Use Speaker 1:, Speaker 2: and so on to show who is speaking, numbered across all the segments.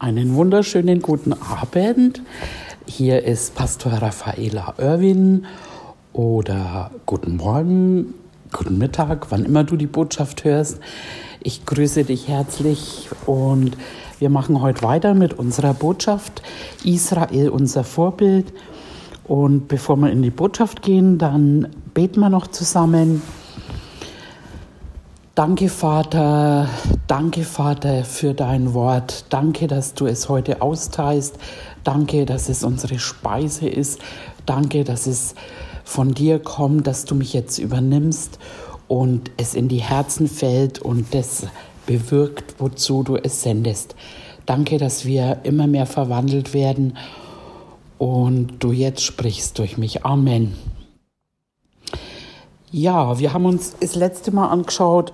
Speaker 1: Einen wunderschönen guten Abend. Hier ist Pastor Raffaela Irwin oder guten Morgen, guten Mittag, wann immer du die Botschaft hörst. Ich grüße dich herzlich und wir machen heute weiter mit unserer Botschaft Israel unser Vorbild. Und bevor wir in die Botschaft gehen, dann beten wir noch zusammen. Danke, Vater, danke, Vater, für dein Wort. Danke, dass du es heute austeilst. Danke, dass es unsere Speise ist. Danke, dass es von dir kommt, dass du mich jetzt übernimmst und es in die Herzen fällt und das bewirkt, wozu du es sendest. Danke, dass wir immer mehr verwandelt werden und du jetzt sprichst durch mich. Amen. Ja, wir haben uns das letzte Mal angeschaut,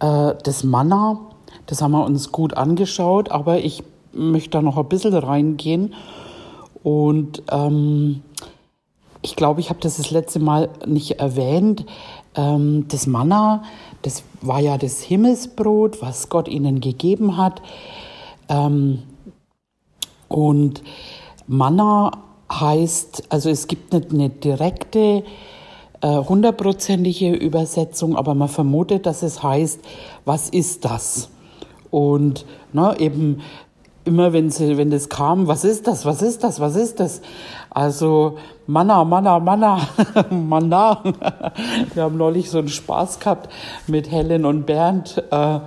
Speaker 1: äh, das Manna, das haben wir uns gut angeschaut, aber ich möchte da noch ein bisschen reingehen. Und ähm, ich glaube, ich habe das das letzte Mal nicht erwähnt. Ähm, das Manna, das war ja das Himmelsbrot, was Gott ihnen gegeben hat. Ähm, und Manna heißt, also es gibt nicht eine direkte hundertprozentige Übersetzung, aber man vermutet, dass es heißt, was ist das? Und ne, eben immer, wenn, sie, wenn das kam, was ist das, was ist das, was ist das? Also Manna, Manna, Manna, Manna. Wir haben neulich so einen Spaß gehabt mit Helen und Bernd. Äh,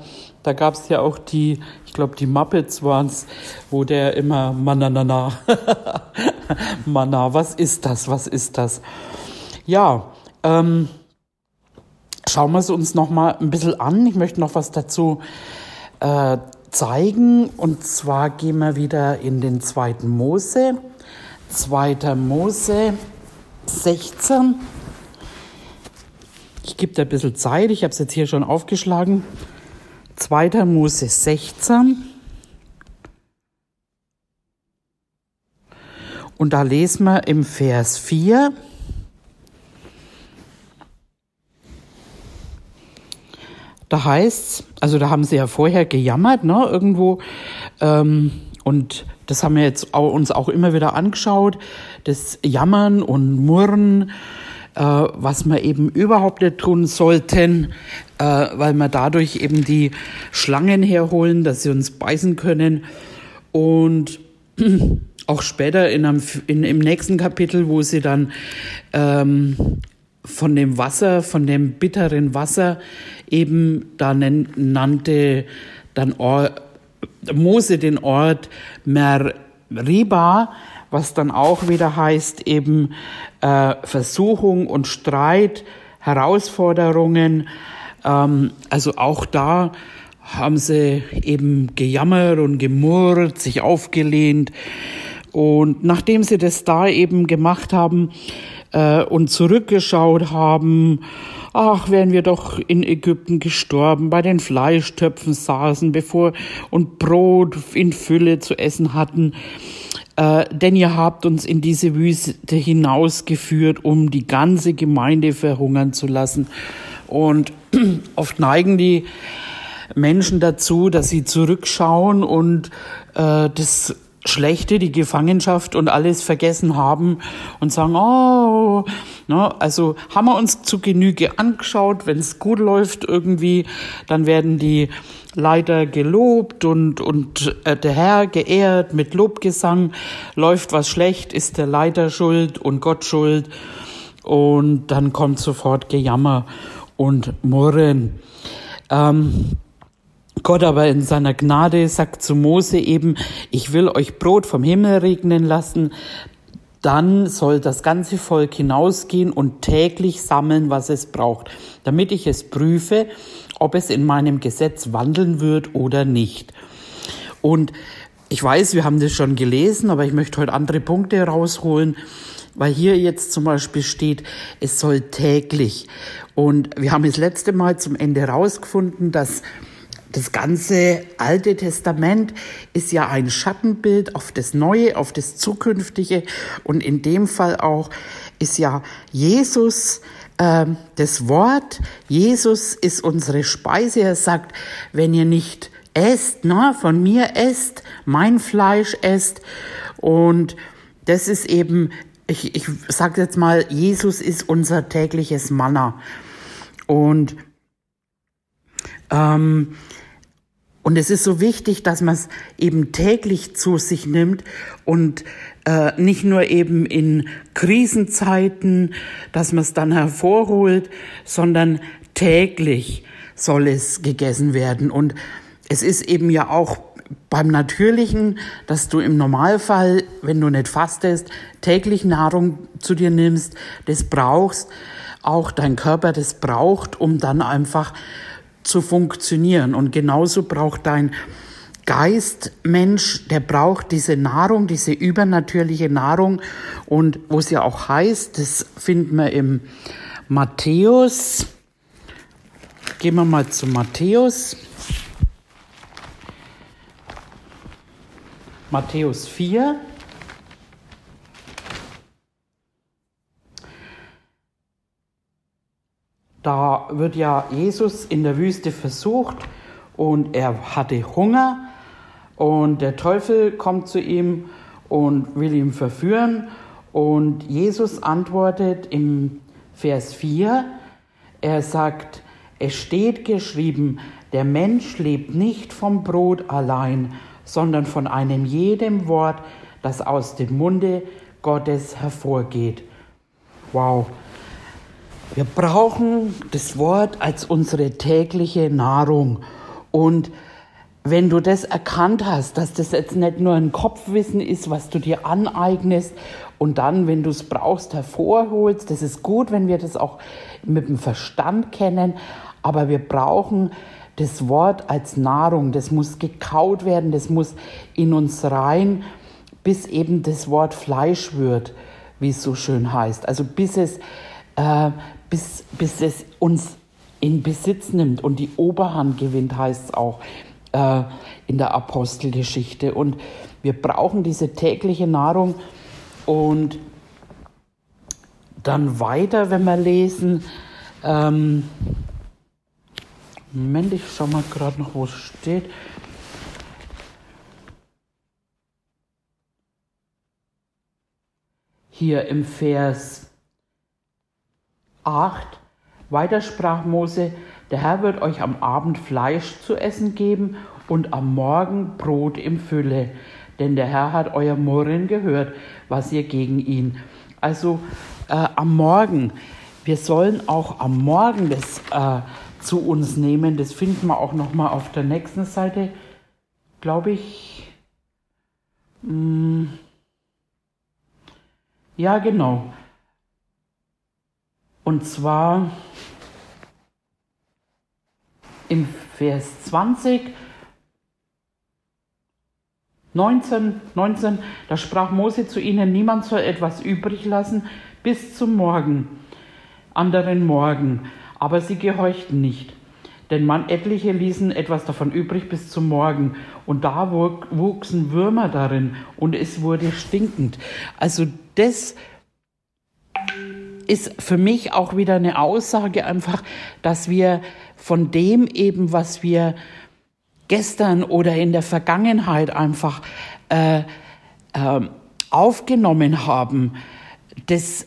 Speaker 1: da gab es ja auch die, ich glaube, die Muppets waren es, wo der immer Manna, Manna, Manna, was ist das, was ist das? Ja, ähm, schauen wir es uns noch mal ein bisschen an. Ich möchte noch was dazu äh, zeigen. Und zwar gehen wir wieder in den zweiten Mose. Zweiter Mose 16. Ich gebe da ein bisschen Zeit. Ich habe es jetzt hier schon aufgeschlagen. Zweiter Mose 16. Und da lesen wir im Vers 4. Da heißt also da haben sie ja vorher gejammert, ne, irgendwo. Ähm, und das haben wir jetzt auch, uns auch immer wieder angeschaut, das Jammern und Murren, äh, was wir eben überhaupt nicht tun sollten, äh, weil wir dadurch eben die Schlangen herholen, dass sie uns beißen können. Und auch später in einem, in, im nächsten Kapitel, wo sie dann ähm, von dem Wasser, von dem bitteren Wasser eben, da nannte dann Or Mose den Ort Meribah, was dann auch wieder heißt eben äh, Versuchung und Streit, Herausforderungen. Ähm, also auch da haben sie eben gejammert und gemurrt, sich aufgelehnt. Und nachdem sie das da eben gemacht haben, äh, und zurückgeschaut haben, ach, wären wir doch in Ägypten gestorben, bei den Fleischtöpfen saßen, bevor und Brot in Fülle zu essen hatten. Äh, denn ihr habt uns in diese Wüste hinausgeführt, um die ganze Gemeinde verhungern zu lassen. Und oft neigen die Menschen dazu, dass sie zurückschauen und äh, das Schlechte, die Gefangenschaft und alles vergessen haben und sagen, oh, ne, also haben wir uns zu Genüge angeschaut, wenn es gut läuft irgendwie, dann werden die Leiter gelobt und, und äh, der Herr geehrt mit Lobgesang. Läuft was schlecht, ist der Leiter schuld und Gott schuld. Und dann kommt sofort Gejammer und Murren. Ähm, Gott aber in seiner Gnade sagt zu Mose eben, ich will euch Brot vom Himmel regnen lassen, dann soll das ganze Volk hinausgehen und täglich sammeln, was es braucht, damit ich es prüfe, ob es in meinem Gesetz wandeln wird oder nicht. Und ich weiß, wir haben das schon gelesen, aber ich möchte heute andere Punkte rausholen, weil hier jetzt zum Beispiel steht, es soll täglich. Und wir haben das letzte Mal zum Ende rausgefunden, dass das ganze Alte Testament ist ja ein Schattenbild auf das Neue, auf das Zukünftige. Und in dem Fall auch ist ja Jesus äh, das Wort. Jesus ist unsere Speise. Er sagt, wenn ihr nicht esst, ne, von mir esst, mein Fleisch esst. Und das ist eben, ich, ich sage jetzt mal, Jesus ist unser tägliches Manna. Und ähm, und es ist so wichtig, dass man es eben täglich zu sich nimmt und äh, nicht nur eben in Krisenzeiten, dass man es dann hervorholt, sondern täglich soll es gegessen werden. Und es ist eben ja auch beim Natürlichen, dass du im Normalfall, wenn du nicht fastest, täglich Nahrung zu dir nimmst, das brauchst, auch dein Körper das braucht, um dann einfach zu funktionieren. Und genauso braucht dein Geist, Mensch, der braucht diese Nahrung, diese übernatürliche Nahrung. Und wo es ja auch heißt, das finden wir im Matthäus. Gehen wir mal zu Matthäus. Matthäus 4. Da wird ja Jesus in der Wüste versucht und er hatte Hunger. Und der Teufel kommt zu ihm und will ihn verführen. Und Jesus antwortet im Vers 4, er sagt, es steht geschrieben, der Mensch lebt nicht vom Brot allein, sondern von einem jedem Wort, das aus dem Munde Gottes hervorgeht. Wow, wir brauchen das Wort als unsere tägliche Nahrung. Und wenn du das erkannt hast, dass das jetzt nicht nur ein Kopfwissen ist, was du dir aneignest und dann, wenn du es brauchst, hervorholst, das ist gut, wenn wir das auch mit dem Verstand kennen, aber wir brauchen das Wort als Nahrung, das muss gekaut werden, das muss in uns rein, bis eben das Wort Fleisch wird, wie es so schön heißt. Also bis es, äh, bis, bis es uns in Besitz nimmt und die Oberhand gewinnt, heißt es auch äh, in der Apostelgeschichte. Und wir brauchen diese tägliche Nahrung und dann weiter, wenn wir lesen. Ähm, Moment, ich schau mal gerade noch, wo es steht. Hier im Vers 8. Weiter sprach Mose, der Herr wird euch am Abend Fleisch zu essen geben und am Morgen Brot im Fülle, denn der Herr hat euer Murren gehört, was ihr gegen ihn. Also äh, am Morgen, wir sollen auch am Morgen das äh, zu uns nehmen. Das finden wir auch noch mal auf der nächsten Seite, glaube ich. Hm. Ja, genau. Und zwar im Vers 20, 19, 19, da sprach Mose zu ihnen, niemand soll etwas übrig lassen bis zum Morgen, anderen Morgen. Aber sie gehorchten nicht. Denn man etliche ließen etwas davon übrig bis zum Morgen. Und da wuchsen Würmer darin und es wurde stinkend. Also das ist für mich auch wieder eine Aussage einfach, dass wir von dem eben, was wir gestern oder in der Vergangenheit einfach äh, äh, aufgenommen haben, das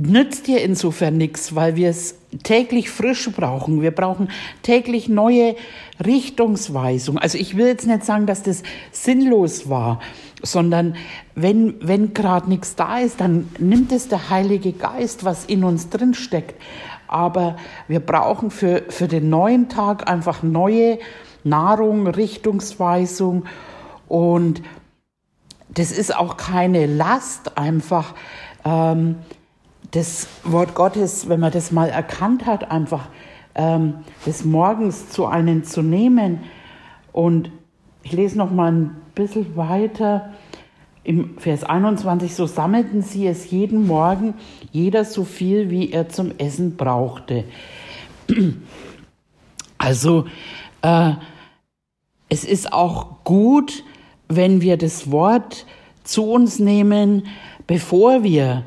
Speaker 1: nützt dir insofern nichts, weil wir es täglich frisch brauchen. Wir brauchen täglich neue Richtungsweisung. Also ich will jetzt nicht sagen, dass das sinnlos war, sondern wenn, wenn gerade nichts da ist, dann nimmt es der Heilige Geist, was in uns drin steckt. Aber wir brauchen für, für den neuen Tag einfach neue Nahrung, Richtungsweisung und das ist auch keine Last, einfach ähm, das Wort Gottes, wenn man das mal erkannt hat, einfach ähm, des Morgens zu einem zu nehmen. Und ich lese noch mal ein bisschen weiter. Im Vers 21, so sammelten sie es jeden Morgen, jeder so viel, wie er zum Essen brauchte. Also äh, es ist auch gut, wenn wir das Wort zu uns nehmen, bevor wir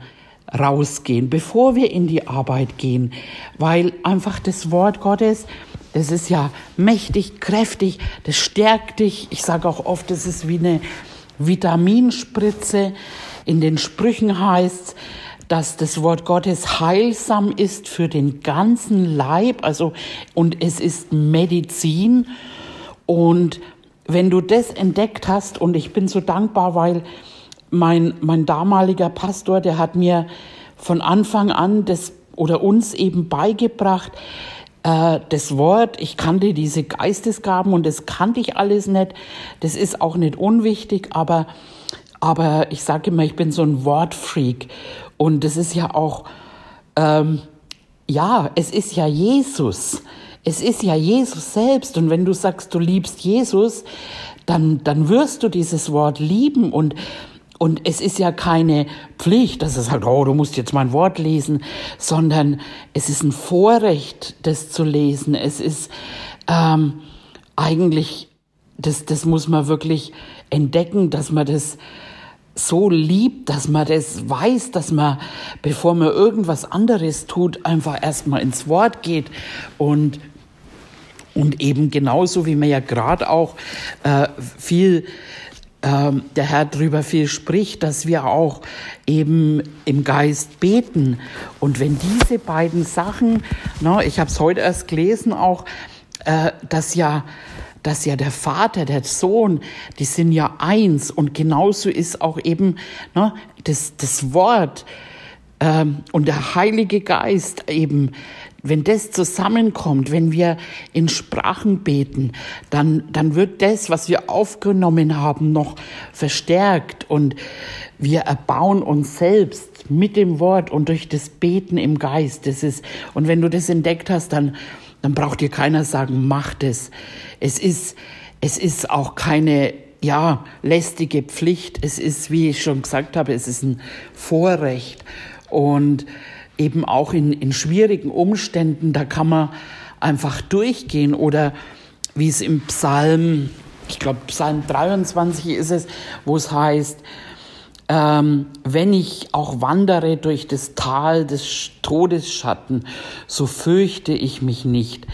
Speaker 1: rausgehen, bevor wir in die Arbeit gehen, weil einfach das Wort Gottes das ist ja mächtig, kräftig, das stärkt dich. Ich sage auch oft, das ist wie eine Vitaminspritze. In den Sprüchen heißt dass das Wort Gottes heilsam ist für den ganzen Leib, also und es ist Medizin. Und wenn du das entdeckt hast, und ich bin so dankbar, weil mein, mein damaliger Pastor, der hat mir von Anfang an das oder uns eben beigebracht, äh, das Wort, ich kannte diese Geistesgaben und das kannte ich alles nicht. Das ist auch nicht unwichtig, aber, aber ich sage immer, ich bin so ein Wortfreak. Und das ist ja auch, ähm, ja, es ist ja Jesus. Es ist ja Jesus selbst. Und wenn du sagst, du liebst Jesus, dann, dann wirst du dieses Wort lieben und und es ist ja keine Pflicht, dass es halt, oh, du musst jetzt mein Wort lesen, sondern es ist ein Vorrecht, das zu lesen. Es ist ähm, eigentlich, das, das muss man wirklich entdecken, dass man das so liebt, dass man das weiß, dass man, bevor man irgendwas anderes tut, einfach erstmal ins Wort geht und und eben genauso wie man ja gerade auch äh, viel ähm, der Herr darüber viel spricht, dass wir auch eben im Geist beten. Und wenn diese beiden Sachen, ne, ich habe es heute erst gelesen auch, äh, dass ja dass ja der Vater, der Sohn, die sind ja eins und genauso ist auch eben ne, das, das Wort ähm, und der Heilige Geist eben wenn das zusammenkommt, wenn wir in Sprachen beten, dann, dann wird das, was wir aufgenommen haben, noch verstärkt und wir erbauen uns selbst mit dem Wort und durch das Beten im Geist. Das ist, und wenn du das entdeckt hast, dann, dann braucht dir keiner sagen, mach das. Es ist, es ist auch keine, ja, lästige Pflicht. Es ist, wie ich schon gesagt habe, es ist ein Vorrecht. Und eben auch in, in schwierigen Umständen, da kann man einfach durchgehen oder wie es im Psalm, ich glaube Psalm 23 ist es, wo es heißt, ähm, wenn ich auch wandere durch das Tal des Todesschatten, so fürchte ich mich nicht.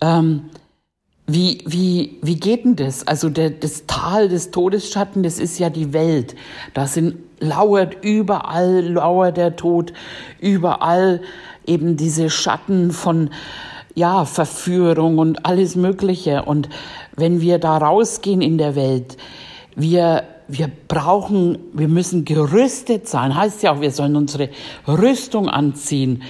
Speaker 1: Ähm, wie, wie, wie geht denn das? Also der, das Tal des Todesschatten, das ist ja die Welt. Da sind, lauert überall, lauert der Tod, überall eben diese Schatten von, ja, Verführung und alles Mögliche. Und wenn wir da rausgehen in der Welt, wir, wir brauchen, wir müssen gerüstet sein. Heißt ja auch, wir sollen unsere Rüstung anziehen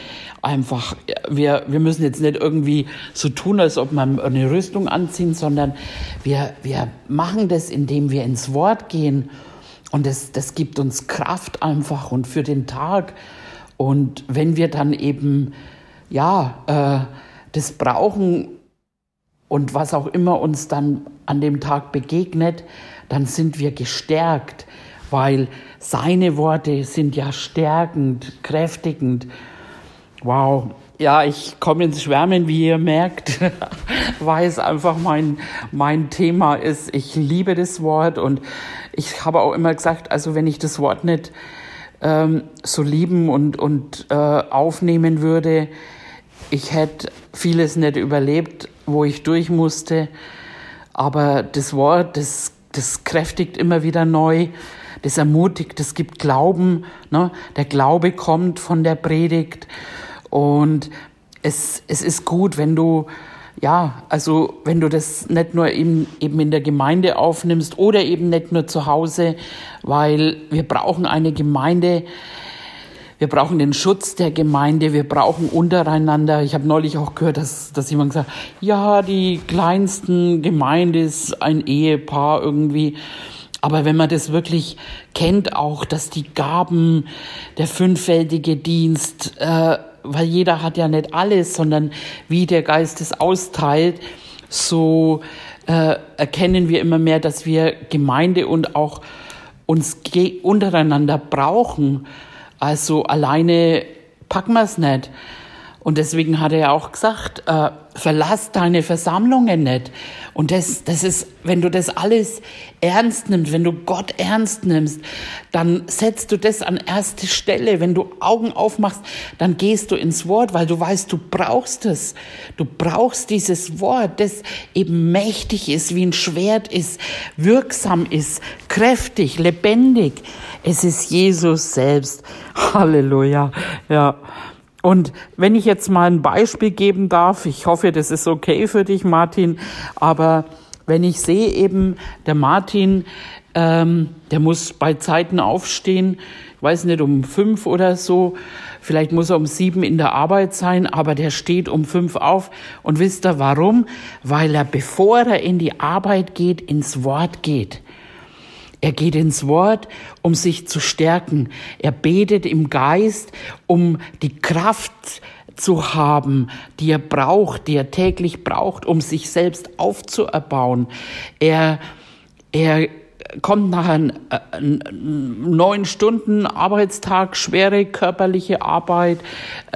Speaker 1: einfach, wir, wir müssen jetzt nicht irgendwie so tun, als ob man eine Rüstung anziehen, sondern wir, wir machen das, indem wir ins Wort gehen. Und das, das gibt uns Kraft einfach und für den Tag. Und wenn wir dann eben, ja, äh, das brauchen und was auch immer uns dann an dem Tag begegnet, dann sind wir gestärkt, weil seine Worte sind ja stärkend, kräftigend Wow. Ja, ich komme ins Schwärmen, wie ihr merkt, weil es einfach mein, mein Thema ist. Ich liebe das Wort und ich habe auch immer gesagt, also wenn ich das Wort nicht ähm, so lieben und, und äh, aufnehmen würde, ich hätte vieles nicht überlebt, wo ich durch musste. Aber das Wort, das, das kräftigt immer wieder neu, das ermutigt, das gibt Glauben. Ne? Der Glaube kommt von der Predigt. Und es, es ist gut, wenn du, ja, also wenn du das nicht nur eben, eben in der Gemeinde aufnimmst oder eben nicht nur zu Hause, weil wir brauchen eine Gemeinde, wir brauchen den Schutz der Gemeinde, wir brauchen untereinander. Ich habe neulich auch gehört, dass, dass jemand gesagt ja, die kleinsten Gemeinde ist ein Ehepaar irgendwie. Aber wenn man das wirklich kennt, auch, dass die Gaben, der fünffältige Dienst, äh, weil jeder hat ja nicht alles, sondern wie der Geist es austeilt, so äh, erkennen wir immer mehr, dass wir Gemeinde und auch uns untereinander brauchen. Also alleine packen wir es nicht. Und deswegen hat er auch gesagt, äh, verlass deine Versammlungen nicht. Und das, das ist, wenn du das alles ernst nimmst, wenn du Gott ernst nimmst, dann setzt du das an erste Stelle. Wenn du Augen aufmachst, dann gehst du ins Wort, weil du weißt, du brauchst es. Du brauchst dieses Wort, das eben mächtig ist, wie ein Schwert ist, wirksam ist, kräftig, lebendig. Es ist Jesus selbst. Halleluja. Ja. Und wenn ich jetzt mal ein Beispiel geben darf, ich hoffe, das ist okay für dich, Martin, aber wenn ich sehe eben, der Martin, ähm, der muss bei Zeiten aufstehen, ich weiß nicht, um fünf oder so, vielleicht muss er um sieben in der Arbeit sein, aber der steht um fünf auf. Und wisst ihr warum? Weil er, bevor er in die Arbeit geht, ins Wort geht. Er geht ins Wort, um sich zu stärken. Er betet im Geist, um die Kraft zu haben, die er braucht, die er täglich braucht, um sich selbst aufzuerbauen. Er, er kommt nach einem neun Stunden Arbeitstag, schwere körperliche Arbeit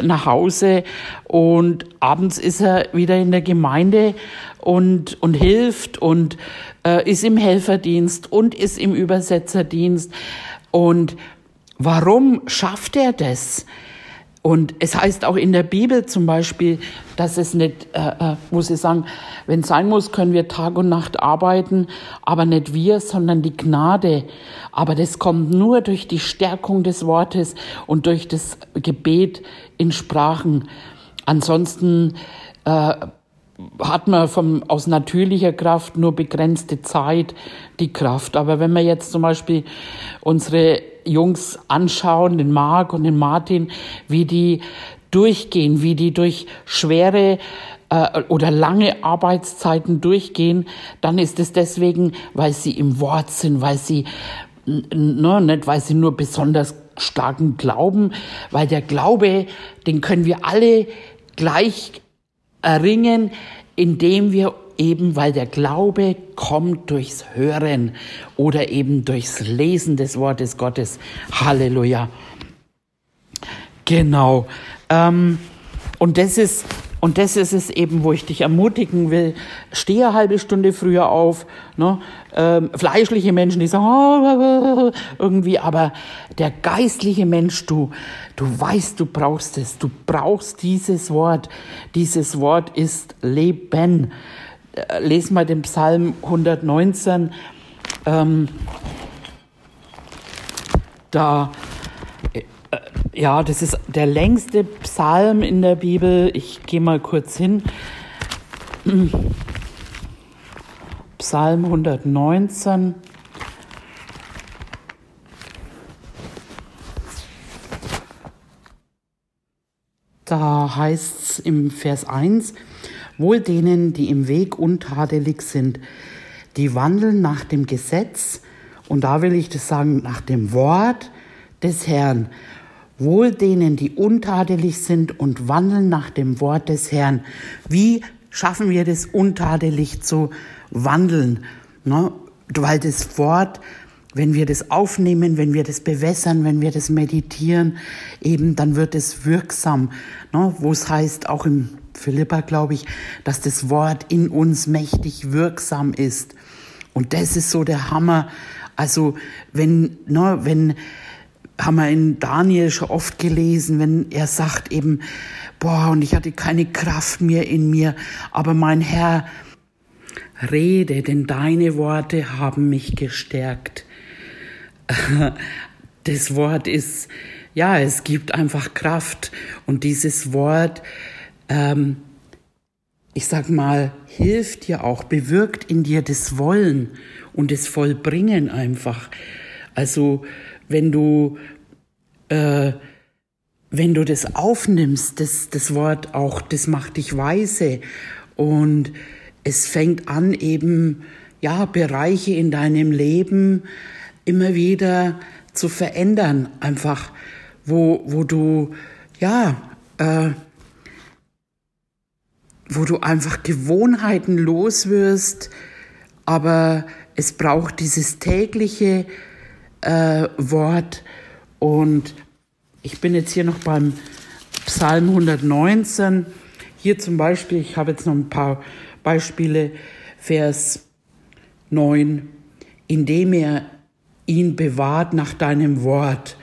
Speaker 1: nach Hause und abends ist er wieder in der Gemeinde und, und hilft und äh, ist im Helferdienst und ist im Übersetzerdienst. Und warum schafft er das? Und es heißt auch in der Bibel zum Beispiel, dass es nicht, äh, äh muss ich sagen, wenn es sein muss, können wir Tag und Nacht arbeiten, aber nicht wir, sondern die Gnade. Aber das kommt nur durch die Stärkung des Wortes und durch das Gebet in Sprachen. Ansonsten äh, hat man vom, aus natürlicher Kraft nur begrenzte Zeit die Kraft. Aber wenn wir jetzt zum Beispiel unsere Jungs anschauen, den Marc und den Martin, wie die durchgehen, wie die durch schwere äh, oder lange Arbeitszeiten durchgehen, dann ist es deswegen, weil sie im Wort sind, weil sie ne, nicht, weil sie nur besonders starken Glauben, weil der Glaube, den können wir alle gleich erringen, indem wir eben, weil der Glaube kommt durchs Hören oder eben durchs Lesen des Wortes Gottes. Halleluja. Genau. Ähm, und das ist und das ist es eben, wo ich dich ermutigen will. Stehe eine halbe Stunde früher auf. Ne? Ähm, fleischliche Menschen, die sagen, irgendwie, aber der geistliche Mensch, du, du weißt, du brauchst es. Du brauchst dieses Wort. Dieses Wort ist Leben. Äh, les mal den Psalm 119. Ähm, da ja, das ist der längste Psalm in der Bibel. Ich gehe mal kurz hin. Psalm 119. Da heißt es im Vers 1, Wohl denen, die im Weg untadelig sind, die wandeln nach dem Gesetz, und da will ich das sagen, nach dem Wort des Herrn. Wohl denen, die untadelig sind und wandeln nach dem Wort des Herrn. Wie schaffen wir das, untadelig zu wandeln? Ne? Weil das Wort, wenn wir das aufnehmen, wenn wir das bewässern, wenn wir das meditieren, eben, dann wird es wirksam. Ne? Wo es heißt, auch im Philippa, glaube ich, dass das Wort in uns mächtig wirksam ist. Und das ist so der Hammer. Also, wenn, ne, wenn, haben wir in Daniel schon oft gelesen, wenn er sagt eben, boah, und ich hatte keine Kraft mehr in mir, aber mein Herr, rede, denn deine Worte haben mich gestärkt. Das Wort ist, ja, es gibt einfach Kraft und dieses Wort, ähm, ich sag mal, hilft dir auch, bewirkt in dir das Wollen und das Vollbringen einfach. Also wenn du, äh, wenn du das aufnimmst, das, das Wort auch, das macht dich weise. Und es fängt an eben, ja, Bereiche in deinem Leben immer wieder zu verändern, einfach, wo, wo du, ja, äh, wo du einfach Gewohnheiten los wirst, aber es braucht dieses tägliche äh, Wort. Und ich bin jetzt hier noch beim Psalm 119. Hier zum Beispiel, ich habe jetzt noch ein paar Beispiele, Vers 9, indem er ihn bewahrt nach deinem Wort.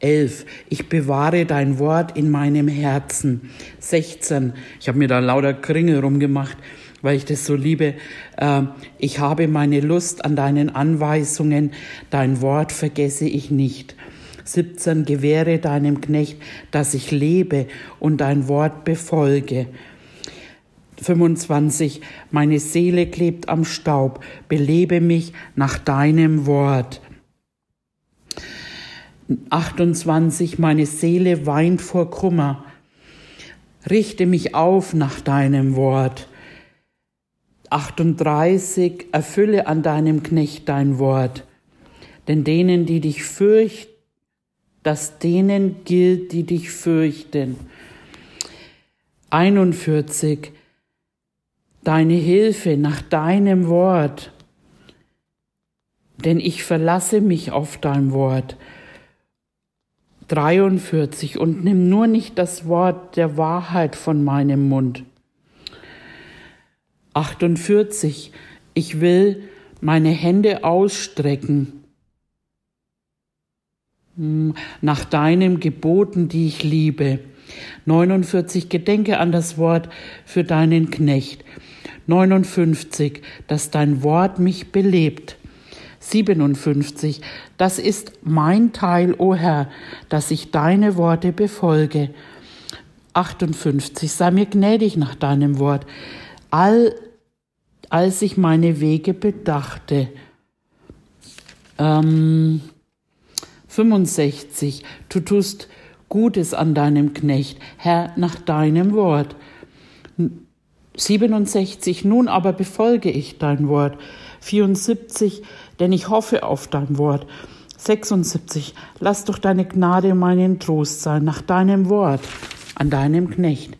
Speaker 1: 11. Ich bewahre dein Wort in meinem Herzen. 16. Ich habe mir da lauter Kringel rumgemacht, weil ich das so liebe. Äh, ich habe meine Lust an deinen Anweisungen. Dein Wort vergesse ich nicht. 17. Gewähre deinem Knecht, dass ich lebe und dein Wort befolge. 25. Meine Seele klebt am Staub. Belebe mich nach deinem Wort. 28, meine Seele weint vor Kummer. Richte mich auf nach deinem Wort. 38, erfülle an deinem Knecht dein Wort. Denn denen, die dich fürchten, das denen gilt, die dich fürchten. 41, deine Hilfe nach deinem Wort. Denn ich verlasse mich auf dein Wort. 43 und nimm nur nicht das Wort der Wahrheit von meinem Mund. 48 Ich will meine Hände ausstrecken hm, nach deinem Geboten, die ich liebe. 49 Gedenke an das Wort für deinen Knecht. 59 dass dein Wort mich belebt. 57. Das ist mein Teil, o oh Herr, dass ich deine Worte befolge. 58. Sei mir gnädig nach deinem Wort, all, als ich meine Wege bedachte. Ähm, 65. Du tust Gutes an deinem Knecht, Herr, nach deinem Wort. 67. Nun aber befolge ich dein Wort. 74 denn ich hoffe auf dein Wort. 76. Lass doch deine Gnade meinen Trost sein, nach deinem Wort, an deinem Knecht.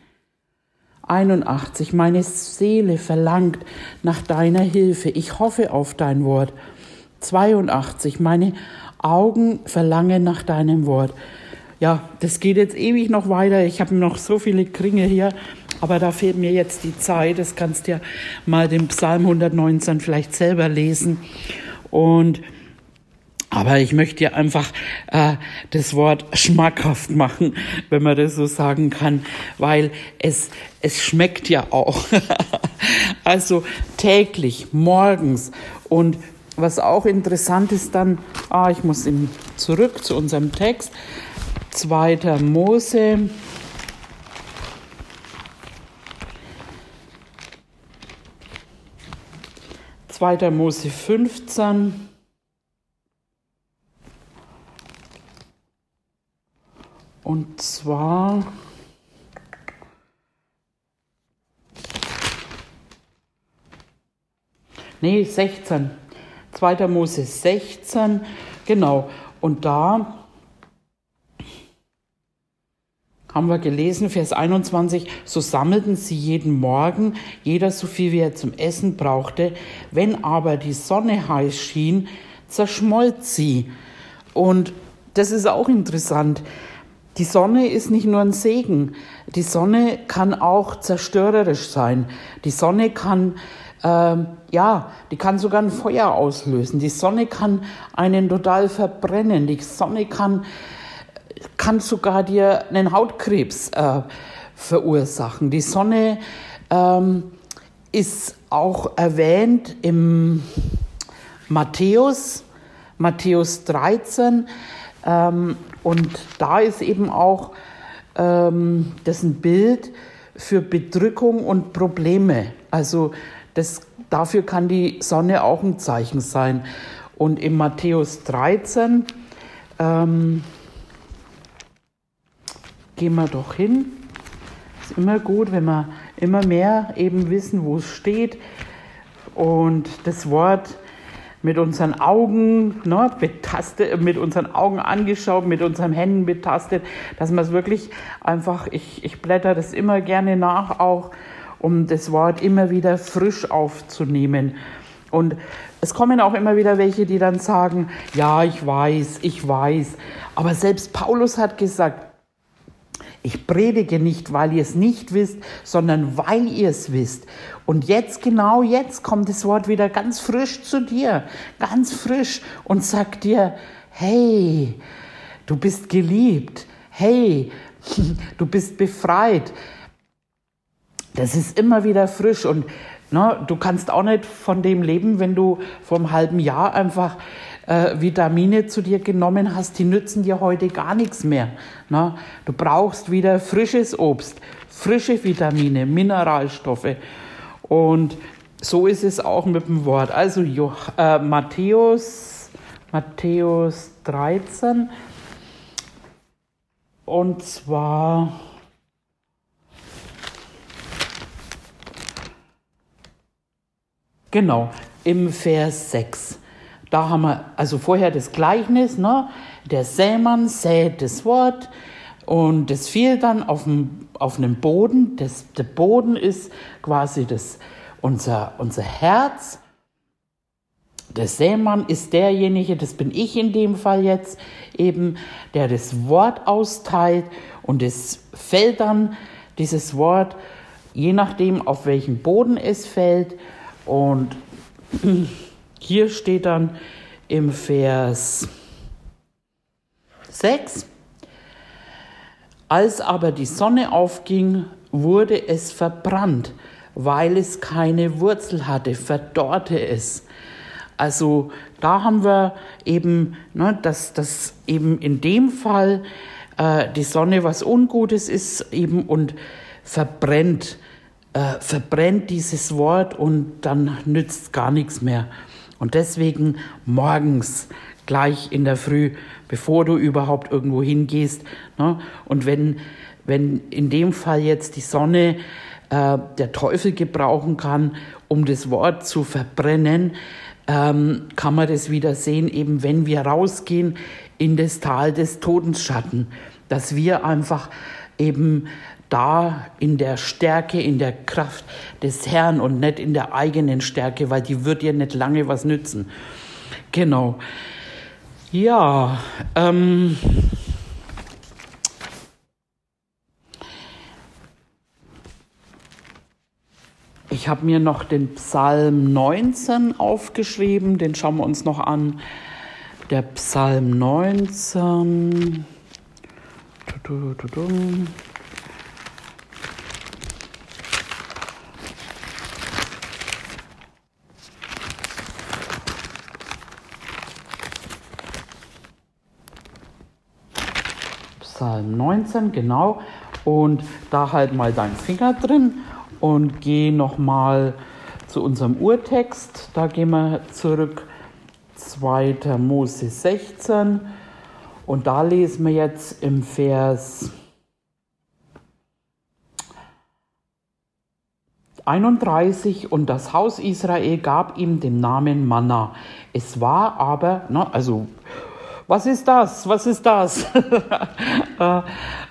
Speaker 1: 81. Meine Seele verlangt nach deiner Hilfe. Ich hoffe auf dein Wort. 82. Meine Augen verlangen nach deinem Wort. Ja, das geht jetzt ewig noch weiter. Ich habe noch so viele Kringe hier, aber da fehlt mir jetzt die Zeit. Das kannst du ja mal den Psalm 119 vielleicht selber lesen. Und aber ich möchte ja einfach äh, das Wort schmackhaft machen, wenn man das so sagen kann, weil es, es schmeckt ja auch. also täglich, morgens. Und was auch interessant ist dann, ah, ich muss ihm zurück zu unserem Text, zweiter Mose. Zweiter Mose 15. Und zwar Nee, 16. 2. Mose 16. Genau. Und da haben wir gelesen, Vers 21, so sammelten sie jeden Morgen, jeder so viel wie er zum Essen brauchte. Wenn aber die Sonne heiß schien, zerschmolz sie. Und das ist auch interessant. Die Sonne ist nicht nur ein Segen. Die Sonne kann auch zerstörerisch sein. Die Sonne kann, äh, ja, die kann sogar ein Feuer auslösen. Die Sonne kann einen total verbrennen. Die Sonne kann, kann sogar dir einen Hautkrebs äh, verursachen. Die Sonne ähm, ist auch erwähnt im Matthäus, Matthäus 13. Ähm, und da ist eben auch ähm, das ein Bild für Bedrückung und Probleme. Also das, dafür kann die Sonne auch ein Zeichen sein. Und im Matthäus 13 ähm, gehen wir doch hin. Ist immer gut, wenn wir immer mehr eben wissen, wo es steht. Und das Wort mit unseren Augen ne, betastet, mit unseren Augen angeschaut, mit unseren Händen betastet, dass man es wirklich einfach, ich, ich blätter das immer gerne nach auch, um das Wort immer wieder frisch aufzunehmen. Und es kommen auch immer wieder welche, die dann sagen, ja, ich weiß, ich weiß. Aber selbst Paulus hat gesagt, Ich predige nicht, weil ihr es nicht wisst, sondern weil ihr es wisst. Und jetzt, genau jetzt, kommt das Wort wieder ganz frisch zu dir, ganz frisch und sagt dir, hey, du bist geliebt, hey, du bist befreit. Das ist immer wieder frisch und ne, du kannst auch nicht von dem leben, wenn du vor einem halben Jahr einfach äh, Vitamine zu dir genommen hast, die nützen dir heute gar nichts mehr. Ne? Du brauchst wieder frisches Obst, frische Vitamine, Mineralstoffe. Und so ist es auch mit dem Wort. Also jo, äh, Matthäus, Matthäus 13. Und zwar genau im Vers 6. Da haben wir also vorher das Gleichnis, ne? der Sämann sät das Wort und das fiel dann auf, dem, auf einen Boden. Das, der Boden ist quasi das, unser, unser Herz. Der Sämann ist derjenige, das bin ich in dem Fall jetzt, eben, der das Wort austeilt und es fällt dann, dieses Wort, je nachdem, auf welchen Boden es fällt. Und hier steht dann im Vers 6, als aber die Sonne aufging, wurde es verbrannt, weil es keine Wurzel hatte, verdorrte es. Also da haben wir eben, ne, dass das eben in dem Fall äh, die Sonne was Ungutes ist eben und verbrennt, äh, verbrennt dieses Wort und dann nützt gar nichts mehr. Und deswegen morgens, gleich in der Früh, bevor du überhaupt irgendwo hingehst. Ne? Und wenn, wenn in dem Fall jetzt die Sonne äh, der Teufel gebrauchen kann, um das Wort zu verbrennen, ähm, kann man das wieder sehen, eben wenn wir rausgehen in das Tal des Totensschatten, dass wir einfach eben da in der Stärke, in der Kraft des Herrn und nicht in der eigenen Stärke, weil die wird dir nicht lange was nützen. Genau. Ja, ähm, ich habe mir noch den Psalm 19 aufgeschrieben, den schauen wir uns noch an. Der Psalm 19. Tudum. Psalm 19, genau. Und da halt mal deinen Finger drin und geh nochmal zu unserem Urtext. Da gehen wir zurück, 2. Mose 16. Und da lesen wir jetzt im Vers 31 und das Haus Israel gab ihm den Namen Manna. Es war aber, ne, also was ist das? Was ist das? Äh,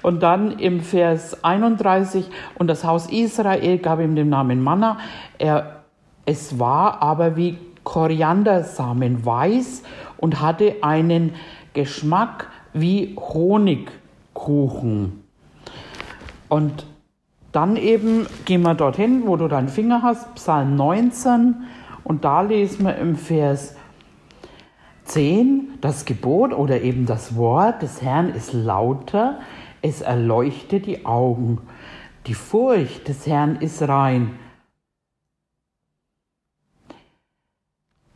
Speaker 1: und dann im Vers 31, und das Haus Israel gab ihm den Namen Manna. Er, es war aber wie Koriandersamen weiß und hatte einen Geschmack wie Honigkuchen. Und dann eben gehen wir dorthin, wo du deinen Finger hast, Psalm 19, und da lesen wir im Vers 10, das Gebot oder eben das Wort des Herrn ist lauter, es erleuchtet die Augen. Die Furcht des Herrn ist rein.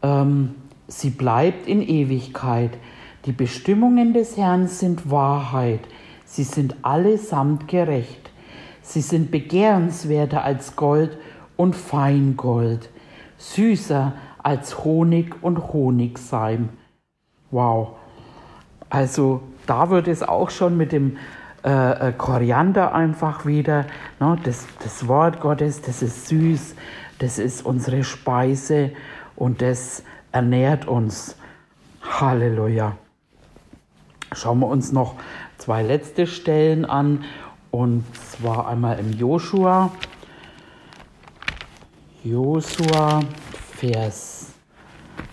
Speaker 1: Ähm, sie bleibt in Ewigkeit. Die Bestimmungen des Herrn sind Wahrheit. Sie sind allesamt gerecht. Sie sind begehrenswerter als Gold und Feingold, süßer als Honig und Honigseim. Wow. Also da wird es auch schon mit dem äh, äh, Koriander einfach wieder, ne, das, das Wort Gottes, das ist süß, das ist unsere Speise und das ernährt uns. Halleluja. Schauen wir uns noch zwei letzte Stellen an und zwar einmal im Joshua. Joshua, Vers,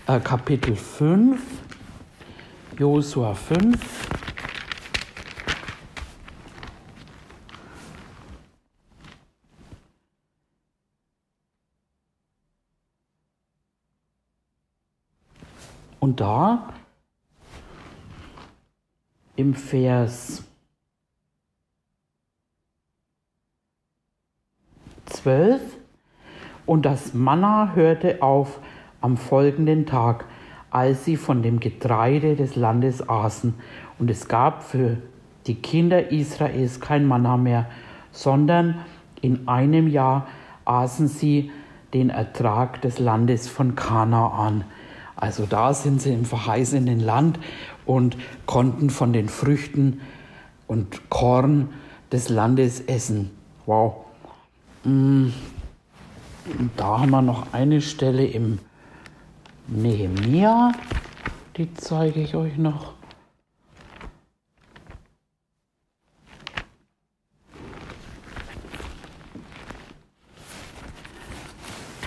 Speaker 1: äh, Kapitel 5. Josua 5. Und da im Vers 12 und das Manna hörte auf am folgenden Tag als sie von dem Getreide des Landes aßen. Und es gab für die Kinder Israels kein Manna mehr, sondern in einem Jahr aßen sie den Ertrag des Landes von Kanaan. Also da sind sie im verheißenen Land und konnten von den Früchten und Korn des Landes essen. Wow. Mm. Und da haben wir noch eine Stelle im Nehemia, die zeige ich euch noch.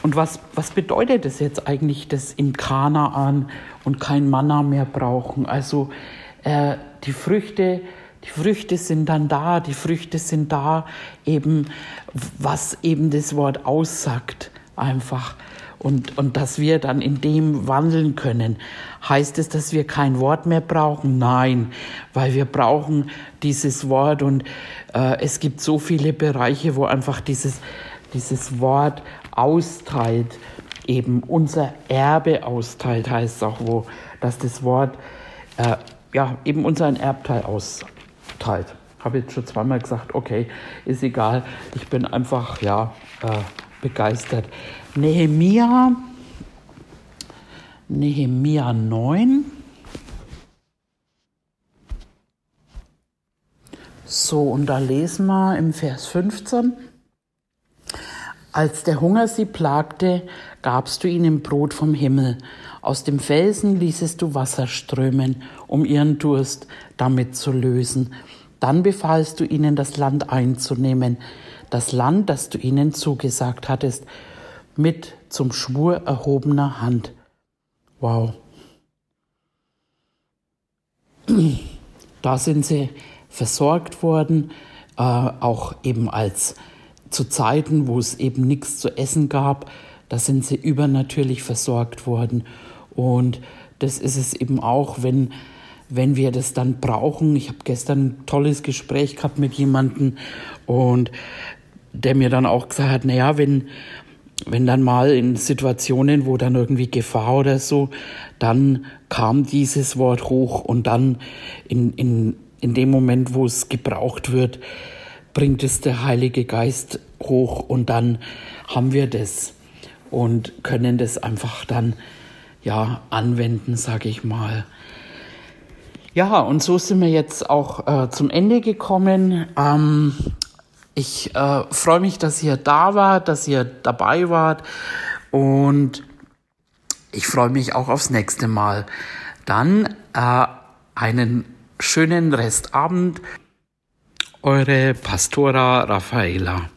Speaker 1: Und was, was bedeutet es jetzt eigentlich, dass im Kanaan und kein Manna mehr brauchen? Also äh, die Früchte, die Früchte sind dann da, die Früchte sind da, eben was eben das Wort aussagt, einfach. Und, und dass wir dann in dem wandeln können. Heißt es, dass wir kein Wort mehr brauchen? Nein, weil wir brauchen dieses Wort und äh, es gibt so viele Bereiche, wo einfach dieses, dieses Wort austeilt, eben unser Erbe austeilt, heißt es auch, wo, dass das Wort äh, ja, eben unseren Erbteil austeilt. Habe jetzt schon zweimal gesagt, okay, ist egal, ich bin einfach ja äh, begeistert. Nehemia, Nehemia 9. So, und da lesen wir im Vers 15. Als der Hunger sie plagte, gabst du ihnen Brot vom Himmel. Aus dem Felsen ließest du Wasser strömen, um ihren Durst damit zu lösen. Dann befahlst du ihnen, das Land einzunehmen, das Land, das du ihnen zugesagt hattest, mit zum Schwur erhobener Hand. Wow. Da sind sie versorgt worden, äh, auch eben als zu Zeiten, wo es eben nichts zu essen gab, da sind sie übernatürlich versorgt worden. Und das ist es eben auch, wenn, wenn wir das dann brauchen. Ich habe gestern ein tolles Gespräch gehabt mit jemandem und der mir dann auch gesagt hat, naja, wenn, wenn dann mal in Situationen, wo dann irgendwie Gefahr oder so, dann kam dieses Wort hoch und dann in, in, in dem Moment, wo es gebraucht wird, bringt es der Heilige Geist hoch und dann haben wir das und können das einfach dann ja anwenden, sage ich mal. Ja, und so sind wir jetzt auch äh, zum Ende gekommen. Ähm, ich äh, freue mich, dass ihr da wart, dass ihr dabei wart und ich freue mich auch aufs nächste Mal. Dann äh, einen schönen Restabend. Eure Pastora Raffaela.